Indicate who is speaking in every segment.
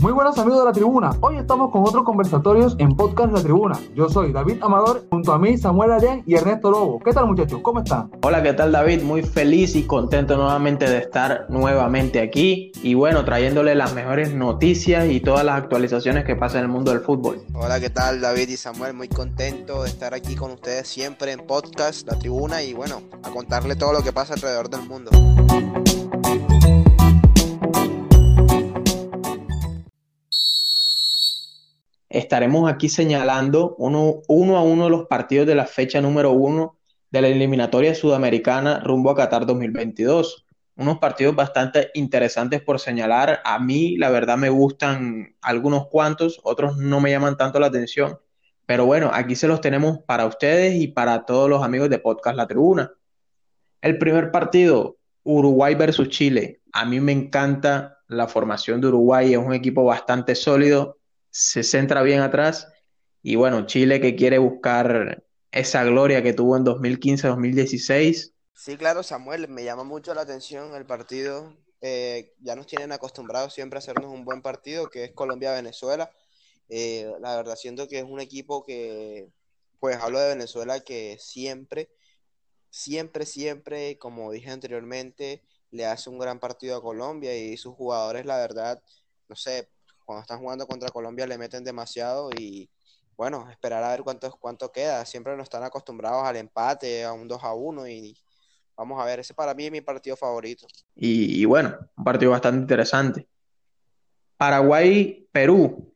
Speaker 1: Muy buenos amigos de la tribuna. Hoy estamos con otros conversatorios en Podcast La Tribuna. Yo soy David Amador, junto a mí Samuel Arián y Ernesto Lobo. ¿Qué tal muchachos? ¿Cómo están?
Speaker 2: Hola, ¿qué tal David? Muy feliz y contento nuevamente de estar nuevamente aquí y bueno, trayéndole las mejores noticias y todas las actualizaciones que pasan en el mundo del fútbol.
Speaker 3: Hola, ¿qué tal David y Samuel? Muy contento de estar aquí con ustedes siempre en Podcast La Tribuna y bueno, a contarle todo lo que pasa alrededor del mundo.
Speaker 2: Estaremos aquí señalando uno, a uno los partidos de la fecha número uno de la eliminatoria sudamericana rumbo a Qatar 2022. Unos partidos bastante interesantes por señalar. A mí, la verdad, me gustan algunos cuantos, otros no me llaman tanto la atención. Pero bueno, aquí se los tenemos para ustedes y para todos los amigos de Podcast La Tribuna. El primer partido, Uruguay versus Chile. A mí me encanta la formación de Uruguay, es un equipo bastante sólido, se centra bien atrás. Y bueno, Chile que quiere buscar esa gloria que tuvo en 2015-2016.
Speaker 3: Sí, claro, Samuel, me llama mucho la atención el partido. Eh, ya nos tienen acostumbrados siempre a hacernos un buen partido, que es Colombia-Venezuela. Eh, la verdad, siento que es un equipo que, pues hablo de Venezuela, que siempre, siempre, siempre, como dije anteriormente, le hace un gran partido a Colombia y sus jugadores, la verdad, no sé, cuando están jugando contra Colombia le meten demasiado y bueno, esperar a ver cuánto, cuánto queda. Siempre nos están acostumbrados al empate, a un 2 a 1 y vamos a ver, ese para mí es mi partido favorito.
Speaker 2: Y, bueno, un partido bastante interesante. Paraguay, Perú,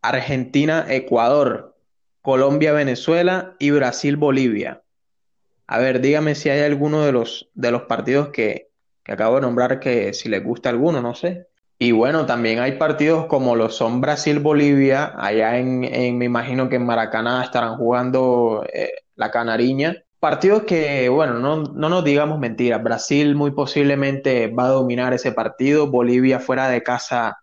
Speaker 2: Argentina, Ecuador, Colombia, Venezuela y Brasil, Bolivia. A ver, dígame si hay alguno de los, de los partidos que, que acabo de nombrar que si les gusta alguno, no sé. Y bueno, también hay partidos como lo son Brasil-Bolivia, allá en, me imagino que en Maracaná estarán jugando eh, la Canariña. Partidos que, bueno, no, no nos digamos mentiras, Brasil muy posiblemente va a dominar ese partido, Bolivia fuera de casa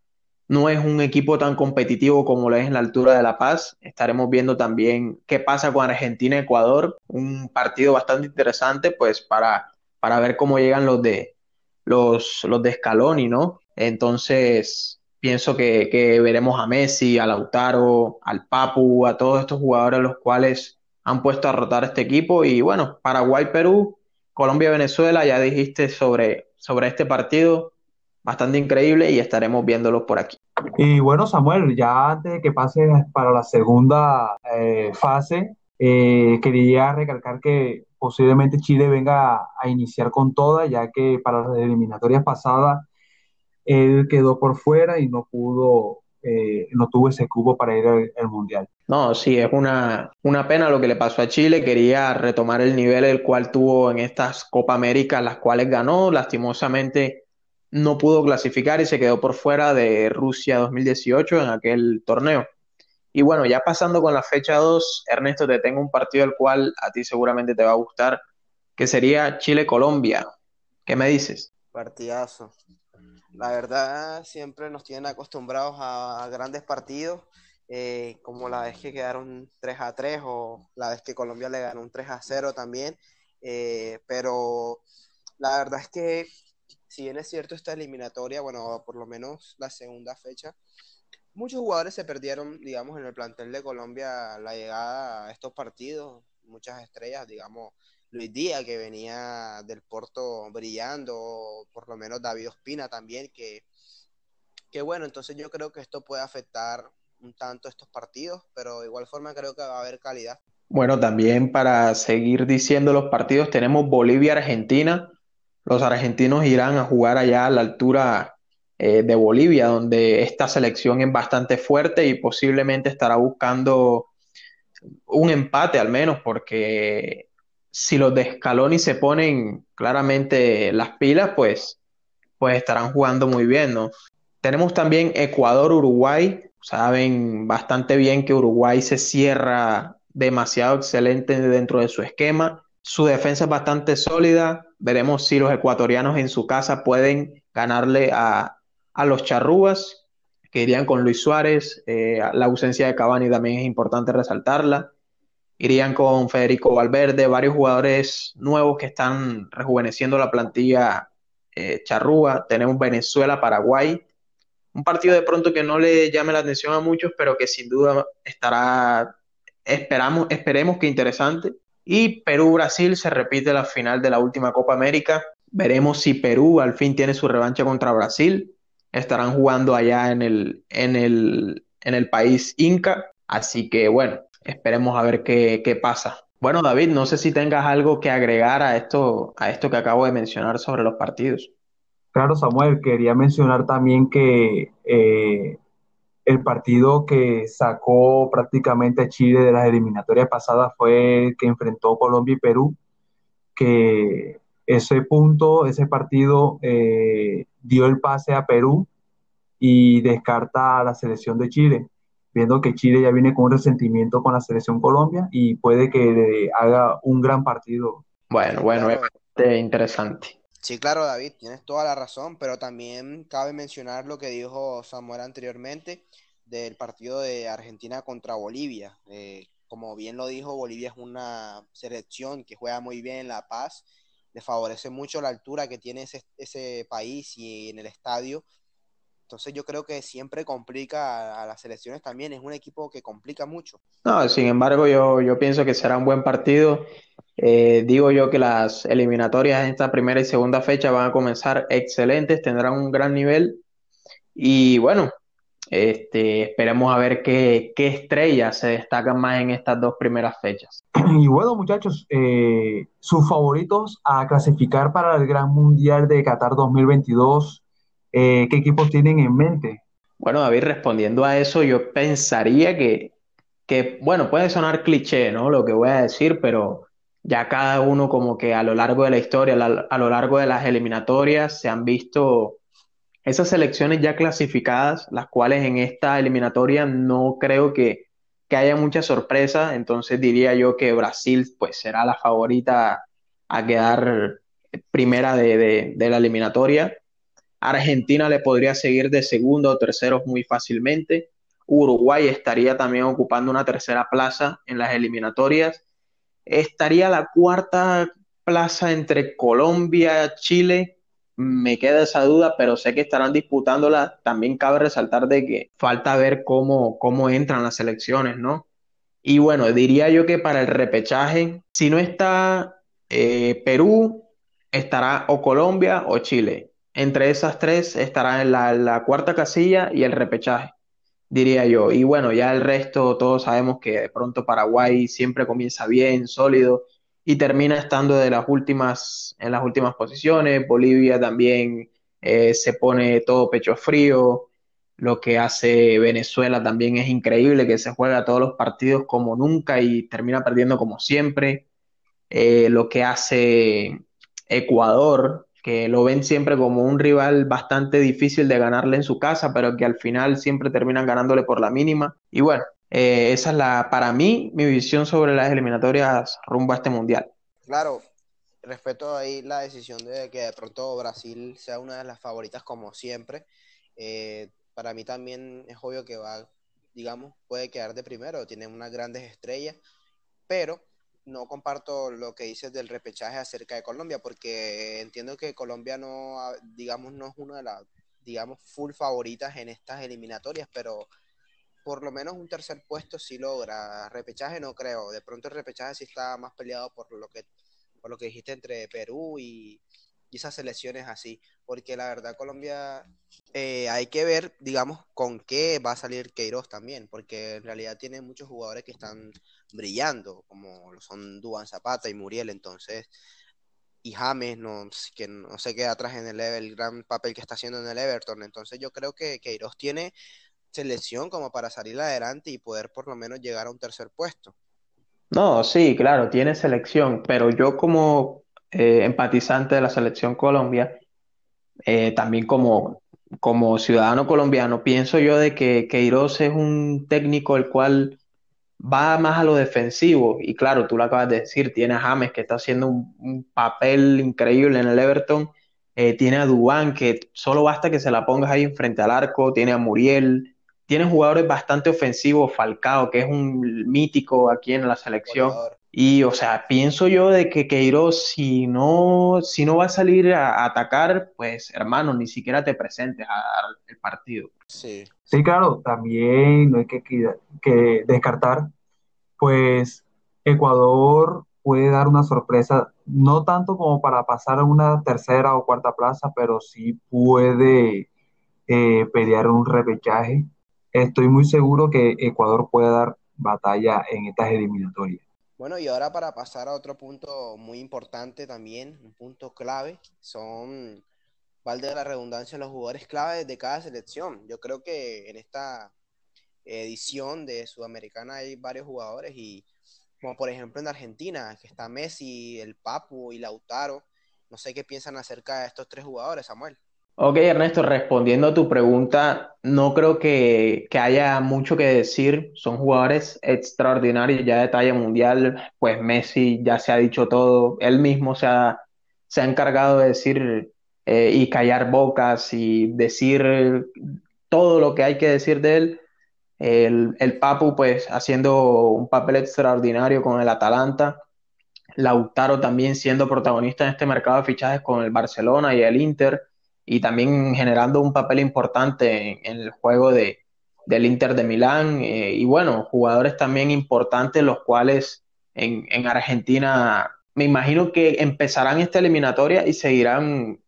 Speaker 2: no es un equipo tan competitivo como lo es en la altura de La Paz. Estaremos viendo también qué pasa con Argentina-Ecuador, un partido bastante interesante, pues para, para ver cómo llegan los de los, los de Scaloni, ¿no? Entonces, pienso que, veremos a Messi, a Lautaro, al Papu, a todos estos jugadores los cuales han puesto a rotar este equipo. Y bueno, Paraguay, Perú, Colombia, Venezuela, ya dijiste sobre, sobre este partido, bastante increíble y estaremos viéndolos por aquí.
Speaker 1: Y bueno, Samuel, ya antes de que pase para la segunda eh, fase, eh, quería recalcar que posiblemente Chile venga a iniciar con toda, ya que para las eliminatorias pasadas él quedó por fuera y no pudo, eh, no tuvo ese cubo para ir al, Mundial.
Speaker 2: No, sí, es una, una, pena lo que le pasó a Chile. Quería retomar el nivel el cual tuvo en estas Copa América, las cuales ganó. Lastimosamente no pudo clasificar y se quedó por fuera de Rusia 2018 en aquel torneo. Y bueno, ya pasando con la fecha 2, Ernesto, te tengo un partido el cual a ti seguramente te va a gustar, que sería Chile-Colombia. ¿Qué me dices?
Speaker 3: Partidazo. La verdad, siempre nos tienen acostumbrados a, grandes partidos, eh, como la vez que quedaron 3 a 3 o la vez que Colombia le ganó un 3 a 0 también. Eh, pero la verdad es que, si bien es cierto esta eliminatoria, bueno, por lo menos la segunda fecha, muchos jugadores se perdieron, digamos, en el plantel de Colombia la llegada a estos partidos, muchas estrellas, digamos, Luis Díaz, que venía del Porto brillando, por lo menos David Ospina también, que, que bueno, entonces yo creo que esto puede afectar un tanto estos partidos, pero de igual forma creo que va a haber calidad.
Speaker 2: Bueno, también para seguir diciendo los partidos, tenemos Bolivia-Argentina. Los argentinos irán a jugar allá a la altura eh, de Bolivia, donde esta selección es bastante fuerte y posiblemente estará buscando un empate al menos, porque si los de Scaloni se ponen claramente las pilas, pues, pues estarán jugando muy bien, ¿no? Tenemos también Ecuador-Uruguay. Saben bastante bien que Uruguay se cierra demasiado excelente dentro de su esquema. Su defensa es bastante sólida. Veremos si los ecuatorianos en su casa pueden ganarle a, los charrúas, que irían con Luis Suárez. Eh, la ausencia de Cavani también es importante resaltarla irían con Federico Valverde, varios jugadores nuevos que están rejuveneciendo la plantilla eh, charrúa. Tenemos Venezuela, Paraguay, un partido de pronto que no le llame la atención a muchos, pero que sin duda estará, esperamos, esperemos que interesante. Y Perú-Brasil se repite la final de la última Copa América. Veremos si Perú al fin tiene su revancha contra Brasil. Estarán jugando allá en el, en el, en el país Inca. Así que bueno, esperemos a ver qué, qué pasa. Bueno, David, no sé si tengas algo que agregar a esto, a esto que acabo de mencionar sobre los partidos.
Speaker 1: Claro, Samuel, quería mencionar también que eh, el partido que sacó prácticamente a Chile de las eliminatorias pasadas fue el que enfrentó Colombia y Perú, que ese punto, ese partido eh, dio el pase a Perú y descarta a la selección de Chile, viendo que Chile ya viene con un resentimiento con la selección Colombia y puede que haga un gran partido.
Speaker 2: Bueno, bueno, es interesante.
Speaker 3: Sí, claro, David, tienes toda la razón, pero también cabe mencionar lo que dijo Samuel anteriormente del partido de Argentina contra Bolivia. Eh, como bien lo dijo, Bolivia es una selección que juega muy bien en La Paz, le favorece mucho la altura que tiene ese, ese país y en el estadio entonces yo creo que siempre complica a, las selecciones también, es un equipo que complica mucho.
Speaker 2: No, sin embargo yo, yo pienso que será un buen partido. Eh, digo yo que las eliminatorias en esta primera y segunda fecha van a comenzar excelentes, tendrán un gran nivel y bueno, este, esperemos a ver qué, qué estrellas se destacan más en estas dos primeras fechas.
Speaker 1: Y bueno, muchachos, eh, sus favoritos a clasificar para el Gran Mundial de Qatar 2022 eh, ¿qué equipos tienen en mente?
Speaker 2: Bueno, David, respondiendo a eso, yo pensaría que, que, bueno, puede sonar cliché, ¿no? Lo que voy a decir, pero ya cada uno como que a lo largo de la historia, a lo largo de las eliminatorias, se han visto esas selecciones ya clasificadas, las cuales en esta eliminatoria no creo que, que haya mucha sorpresa, entonces diría yo que Brasil pues será la favorita a quedar primera de, de la eliminatoria. Argentina le podría seguir de segundo o tercero muy fácilmente. Uruguay estaría también ocupando una tercera plaza en las eliminatorias. Estaría la cuarta plaza entre Colombia, y Chile. Me queda esa duda, pero sé que estarán disputándola. También cabe resaltar de que falta ver cómo, cómo entran las elecciones, ¿no? Y bueno, diría yo que para el repechaje, si no está eh, Perú, estará o Colombia o Chile entre esas tres estará en la, cuarta casilla y el repechaje, diría yo. Y bueno, ya el resto, todos sabemos que de pronto Paraguay siempre comienza bien, sólido, y termina estando de las últimas, en las últimas posiciones. Bolivia también eh, se pone todo pecho frío. Lo que hace Venezuela también es increíble, que se juega todos los partidos como nunca y termina perdiendo como siempre. Eh, lo que hace Ecuador, que lo ven siempre como un rival bastante difícil de ganarle en su casa, pero que al final siempre terminan ganándole por la mínima. Y bueno, eh, esa es la, para mí, mi visión sobre las eliminatorias rumbo a este mundial.
Speaker 3: Claro, respeto ahí la decisión de que de pronto Brasil sea una de las favoritas como siempre. Eh, para mí también es obvio que va, digamos, puede quedar de primero, tiene unas grandes estrellas, pero no comparto lo que dices del repechaje acerca de Colombia, porque entiendo que Colombia no, digamos, no es una de las, digamos, full favoritas en estas eliminatorias, pero por lo menos un tercer puesto sí logra. Repechaje no creo. De pronto el repechaje sí está más peleado por lo que, por lo que dijiste entre Perú y, y esas selecciones así, porque la verdad Colombia eh, hay que ver, digamos, con qué va a salir Queiroz también, porque en realidad tiene muchos jugadores que están brillando, como son Duan Zapata y Muriel, entonces, y James, que no se queda atrás en el, el gran papel que está haciendo en el Everton, entonces yo creo que Queiroz tiene selección como para salir adelante y poder por lo menos llegar a un tercer puesto.
Speaker 2: No, sí, claro, tiene selección, pero yo como eh, empatizante de la selección Colombia, eh, también como, como ciudadano colombiano, pienso yo de que Queiroz es un técnico el cual va más a lo defensivo. Y claro, tú lo acabas de decir, tiene a James que está haciendo un, papel increíble en el Everton. Eh, tiene a Dubán que solo basta que se la pongas ahí frente al arco. Tiene a Muriel. Tiene jugadores bastante ofensivos. Falcao, que es un mítico aquí en la selección. Y, o sea, pienso yo de que Queiroz, si no, si no va a salir a, atacar, pues, hermano, ni siquiera te presentes al partido.
Speaker 1: Sí. Sí, claro, también no hay que, que descartar, pues, Ecuador puede dar una sorpresa, no tanto como para pasar a una tercera o cuarta plaza, pero sí puede eh, pelear un repechaje. Estoy muy seguro que Ecuador puede dar batalla en estas eliminatorias.
Speaker 3: Bueno, y ahora para pasar a otro punto muy importante también, un punto clave, son, valde la redundancia, los jugadores clave de cada selección. Yo creo que en esta edición de Sudamericana hay varios jugadores y como por ejemplo en Argentina, que está Messi, el Papu y Lautaro. No sé qué piensan acerca de estos tres jugadores, Samuel.
Speaker 2: Ok, Ernesto, respondiendo a tu pregunta, no creo que, haya mucho que decir. Son jugadores extraordinarios ya de talla mundial. Pues Messi ya se ha dicho todo. Él mismo se ha, se ha encargado de decir eh, y callar bocas y decir todo lo que hay que decir de él. El, el Papu, pues, haciendo un papel extraordinario con el Atalanta. Lautaro también siendo protagonista en este mercado de fichajes con el Barcelona y el Inter y también generando un papel importante en, el juego de, del Inter de Milán. Eh, y bueno, jugadores también importantes, los cuales en, en, Argentina me imagino que empezarán esta eliminatoria y seguirán,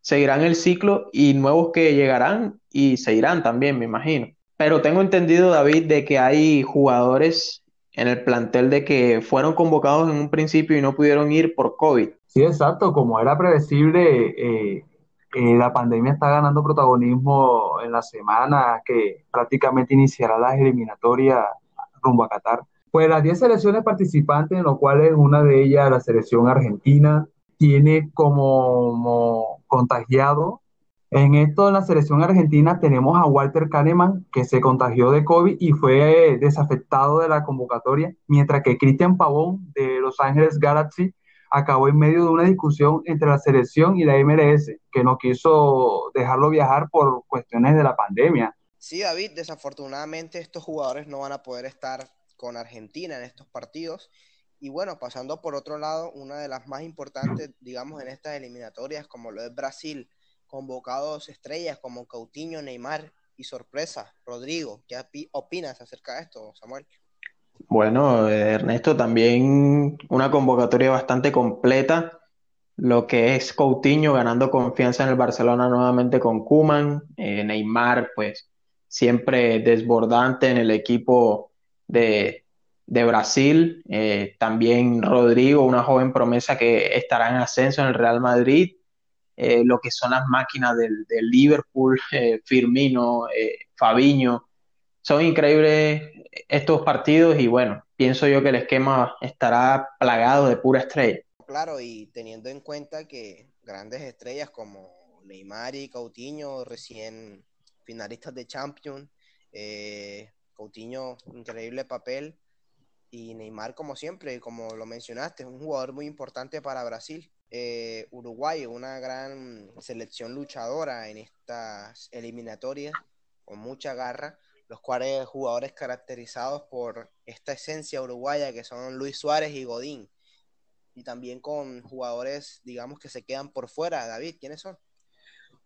Speaker 2: seguirán el ciclo y nuevos que llegarán y seguirán también, me imagino. Pero tengo entendido, David, de que hay jugadores en el plantel de que fueron convocados en un principio y no pudieron ir por COVID.
Speaker 1: Sí, exacto, como era previsible, eh, la pandemia está ganando protagonismo en la semana que prácticamente iniciará las eliminatorias rumbo a Qatar. Pues las 10 selecciones participantes, en lo cual es una de ellas la selección argentina, tiene como, contagiado. En esto, en la selección argentina, tenemos a Walter Kahneman, que se contagió de COVID y fue desafectado de la convocatoria, mientras que Cristian Pavón de Los Ángeles Galaxy acabó en medio de una discusión entre la selección y la MLS, que no quiso dejarlo viajar por cuestiones de la pandemia.
Speaker 3: Sí, David, desafortunadamente estos jugadores no van a poder estar con Argentina en estos partidos. Y bueno, pasando por otro lado, una de las más importantes, digamos, en estas eliminatorias, como lo es Brasil, convocados estrellas como Coutinho, Neymar y sorpresa, Rodrigo. ¿Qué opinas acerca de esto, Samuel?
Speaker 2: Bueno, Ernesto, también una convocatoria bastante completa. Lo que es Coutinho ganando confianza en el Barcelona nuevamente con Kuman, eh, Neymar, pues siempre desbordante en el equipo de, Brasil. Eh, también Rodrigo, una joven promesa que estará en ascenso en el Real Madrid. Eh, lo que son las máquinas del, del Liverpool, Firmino, Fabiño. Son increíbles estos partidos y bueno, pienso yo que el esquema estará plagado de pura estrella.
Speaker 3: Claro, y teniendo en cuenta que grandes estrellas como Neymar y Coutinho, recién finalistas de Champions, eh, Coutinho, increíble papel, y Neymar, como siempre, como lo mencionaste, es un jugador muy importante para Brasil. Eh, Uruguay, una gran selección luchadora en estas eliminatorias, con mucha garra los cuales jugadores caracterizados por esta esencia uruguaya que son Luis Suárez y Godín. Y también con jugadores, digamos, que se quedan por fuera. David, ¿quiénes son?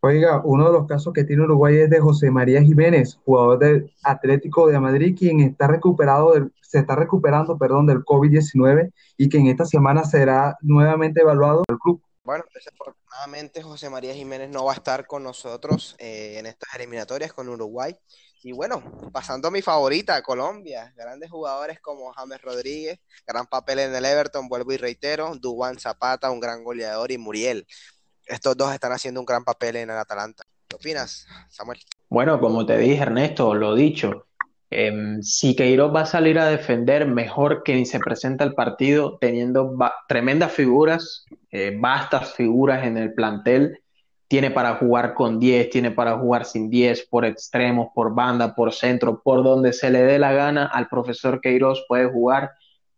Speaker 1: Oiga, uno de los casos que tiene Uruguay es de José María Jiménez, jugador del Atlético de Madrid, quien está recuperado se está recuperando, perdón, del COVID-19 y que en esta semana será nuevamente evaluado el club.
Speaker 3: Bueno, desafortunadamente José María Jiménez no va a estar con nosotros eh, en estas eliminatorias con Uruguay. Y bueno, pasando a mi favorita, Colombia, grandes jugadores como James Rodríguez, gran papel en el Everton, vuelvo y reitero, Dubán Zapata, un gran goleador, y Muriel. Estos dos están haciendo un gran papel en el Atalanta. ¿Qué opinas, Samuel?
Speaker 2: Bueno, como te dije, Ernesto, lo dicho, eh, si Queiroz va a salir a defender, mejor que ni se presenta el partido teniendo tremendas figuras, eh, vastas figuras en el plantel tiene para jugar con 10, tiene para jugar sin 10, por extremos, por banda, por centro, por donde se le dé la gana al profesor Queiroz puede jugar,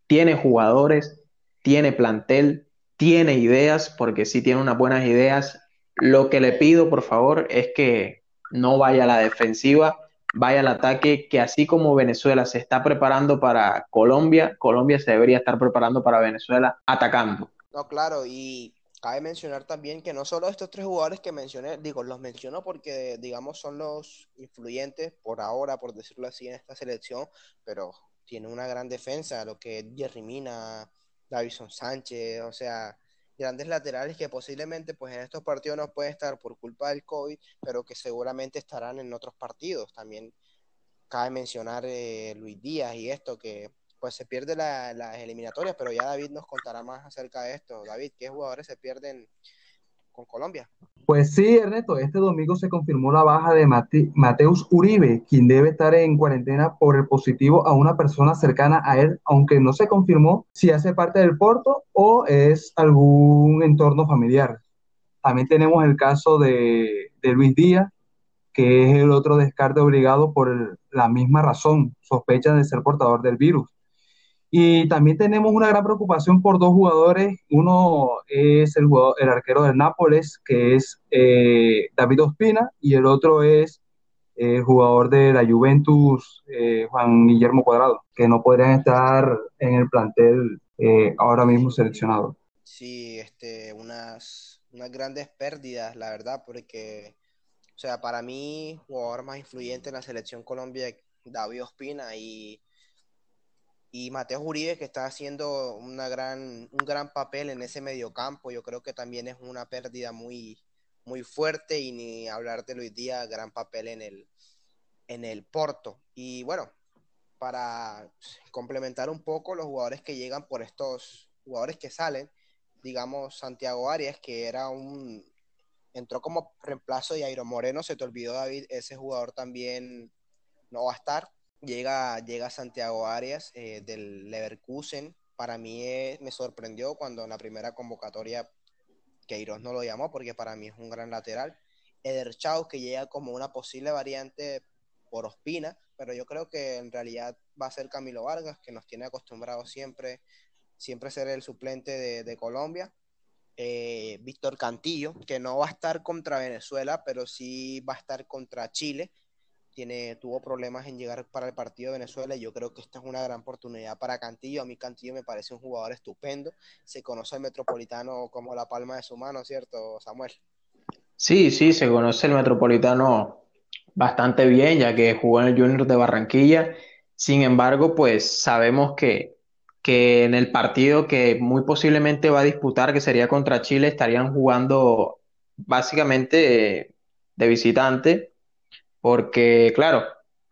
Speaker 2: tiene jugadores, tiene plantel, tiene ideas, porque sí tiene unas buenas ideas. Lo que le pido, por favor, es que no vaya a la defensiva, vaya al ataque, que así como Venezuela se está preparando para Colombia, Colombia se debería estar preparando para Venezuela atacando.
Speaker 3: No, claro, y cabe mencionar también que no solo estos tres jugadores que mencioné, digo, los menciono porque, digamos, son los influyentes por ahora, por decirlo así, en esta selección, pero tiene una gran defensa, lo que es Jerry Mina, Davison Sánchez, o sea, grandes laterales que posiblemente pues en estos partidos no pueden estar por culpa del COVID, pero que seguramente estarán en otros partidos. También cabe mencionar eh, Luis Díaz y esto, que pues se pierde las eliminatorias, pero ya David nos contará más acerca de esto. David, ¿qué jugadores se pierden con Colombia?
Speaker 1: Pues sí, Ernesto, este domingo se confirmó la baja de Mateus Uribe, quien debe estar en cuarentena por el positivo a una persona cercana a él, aunque no se confirmó si hace parte del Porto o es algún entorno familiar. También tenemos el caso de, Luis Díaz, que es el otro descarte obligado por la misma razón, sospecha de ser portador del virus. Y también tenemos una gran preocupación por dos jugadores. Uno es el, el arquero del Nápoles, que es eh, David Ospina, y el otro es el jugador de la Juventus, eh, Juan Guillermo Cuadrado, que no podrían estar en el plantel eh, ahora mismo seleccionado.
Speaker 3: Sí, este, unas, unas grandes pérdidas, la verdad, porque, o sea, para mí, jugador más influyente en la selección Colombia, David Ospina, y y Mateo Uribe que está haciendo una gran, un gran papel en ese mediocampo, yo creo que también es una pérdida muy, muy fuerte y ni hablar de Luis Díaz, gran papel en el, en el Porto. Y bueno, para complementar un poco los jugadores que llegan por estos jugadores que salen, digamos Santiago Arias, que era un, entró como reemplazo de Jairo Moreno, se te olvidó David, ese jugador también no va a estar llega, llega Santiago Arias eh, del Leverkusen. Para mí eh, me sorprendió cuando en la primera convocatoria Queiroz no lo llamó porque para mí es un gran lateral. Eder Chau, que llega como una posible variante por Ospina, pero yo creo que en realidad va a ser Camilo Vargas, que nos tiene acostumbrados siempre, siempre ser el suplente de, Colombia. Eh, Víctor Cantillo, que no va a estar contra Venezuela, pero sí va a estar contra Chile tiene, tuvo problemas en llegar para el partido de Venezuela y yo creo que esta es una gran oportunidad para Cantillo. A mí Cantillo me parece un jugador estupendo. Se conoce el Metropolitano como la palma de su mano, ¿cierto, Samuel?
Speaker 2: Sí, sí, se conoce el Metropolitano bastante bien, ya que jugó en el Junior de Barranquilla. Sin embargo, pues sabemos que, que en el partido que muy posiblemente va a disputar, que sería contra Chile, estarían jugando básicamente de visitante porque claro,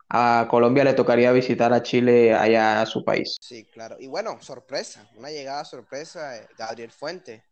Speaker 2: a Colombia le tocaría visitar a Chile allá a su país.
Speaker 3: Sí, claro. Y bueno, sorpresa, una llegada sorpresa, Gabriel Fuente,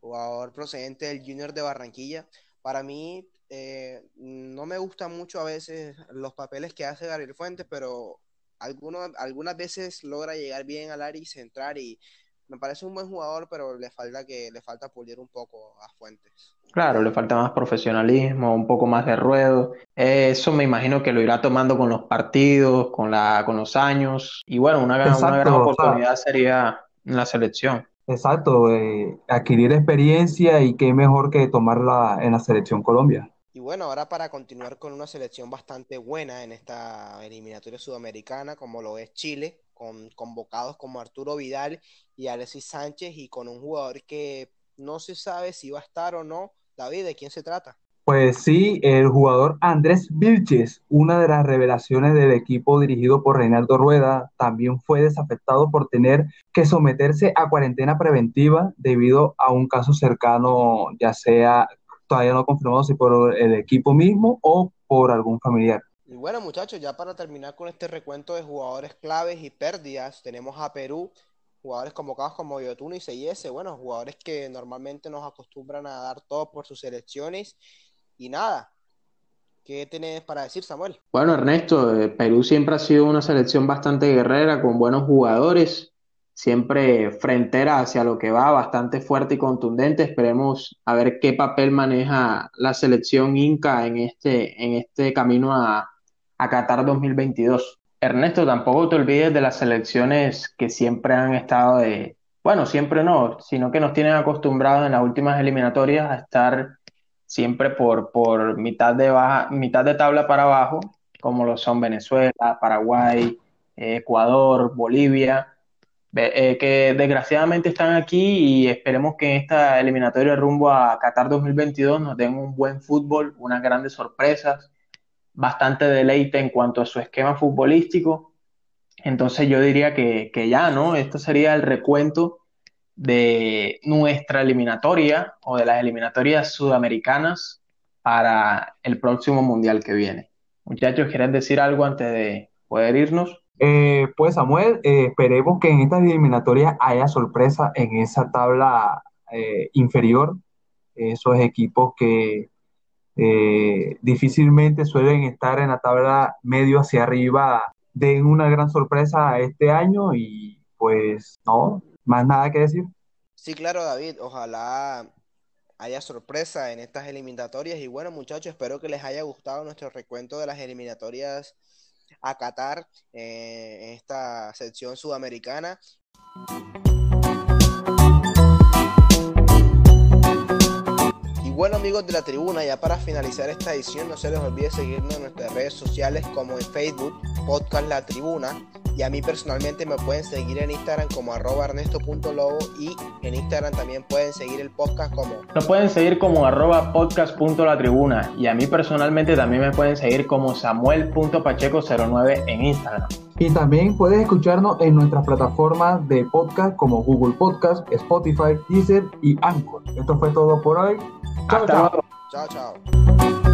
Speaker 3: jugador procedente del Junior de Barranquilla. Para mí, eh, no me gustan mucho a veces los papeles que hace Gabriel Fuente, pero algunas veces logra llegar bien al área y centrar y me parece un buen jugador, pero le falta que le falta pulir un poco a Fuentes.
Speaker 2: Claro, le falta más profesionalismo, un poco más de ruedo. Eso me imagino que lo irá tomando con los partidos, con la, con los años. Y bueno, una, gran, oportunidad sería en la selección.
Speaker 1: Exacto, eh, adquirir experiencia y qué mejor que tomarla en la selección Colombia.
Speaker 3: Y bueno, ahora para continuar con una selección bastante buena en esta eliminatoria sudamericana, como lo es Chile, con convocados como Arturo Vidal y Alexis Sánchez y con un jugador que no se sabe si va a estar o no. David, ¿de quién se trata?
Speaker 1: Pues sí, el jugador Andrés Vilches, una de las revelaciones del equipo dirigido por Reinaldo Rueda, también fue desafectado por tener que someterse a cuarentena preventiva debido a un caso cercano, ya sea todavía no confirmado si por el equipo mismo o por algún familiar.
Speaker 3: Y bueno, muchachos, ya para terminar con este recuento de jugadores claves y pérdidas, tenemos a Perú, jugadores convocados como Yotun y Seyese, bueno, jugadores que normalmente nos acostumbran a dar todo por sus selecciones. Y nada, ¿qué tenés para decir, Samuel?
Speaker 2: Bueno, Ernesto, eh, Perú siempre ha sido una selección bastante guerrera, con buenos jugadores, siempre frentera hacia lo que va, bastante fuerte y contundente. Esperemos a ver qué papel maneja la selección Inca en este, en este camino a a Qatar 2022. Ernesto, tampoco te olvides de las selecciones que siempre han estado de, bueno, siempre no, sino que nos tienen acostumbrados en las últimas eliminatorias a estar siempre por, por mitad, de baja, mitad de tabla para abajo. como lo son Venezuela, Paraguay, Ecuador, Bolivia, eh, que desgraciadamente están aquí y esperemos que en esta eliminatoria rumbo a Qatar 2022 nos den un buen fútbol, unas grandes sorpresas, bastante deleite en cuanto a su esquema futbolístico. Entonces yo diría que, que ya, ¿no? Esto sería el recuento de nuestra eliminatoria o de las eliminatorias sudamericanas para el próximo mundial que viene. Muchachos, ¿quieren decir algo antes de poder irnos?
Speaker 1: Eh, pues Samuel, eh, esperemos que en estas eliminatorias haya sorpresa en esa tabla eh, inferior, esos equipos que difícilmente suelen estar en la tabla medio hacia arriba, den una gran sorpresa este año y pues no, más nada que decir.
Speaker 3: Sí, claro, David, ojalá haya sorpresa en estas eliminatorias y bueno muchachos, espero que les haya gustado nuestro recuento de las eliminatorias a Qatar eh, en esta sección sudamericana. Bueno amigos de la tribuna, ya para finalizar esta edición no se les olvide seguirnos en nuestras redes sociales como en Facebook, Podcast La Tribuna, y a mí personalmente me pueden seguir en Instagram como arroba ernesto.lobo y en Instagram también pueden seguir el podcast como...
Speaker 2: Nos pueden seguir como arroba podcast.latribuna y a mí personalmente también me pueden seguir como samuel.pacheco09 en Instagram.
Speaker 1: Y también puedes escucharnos en nuestras plataformas de podcast como Google Podcast, Spotify, Deezer y Anchor. Esto fue todo por hoy.
Speaker 2: Chao, chao.
Speaker 3: Chao, chao.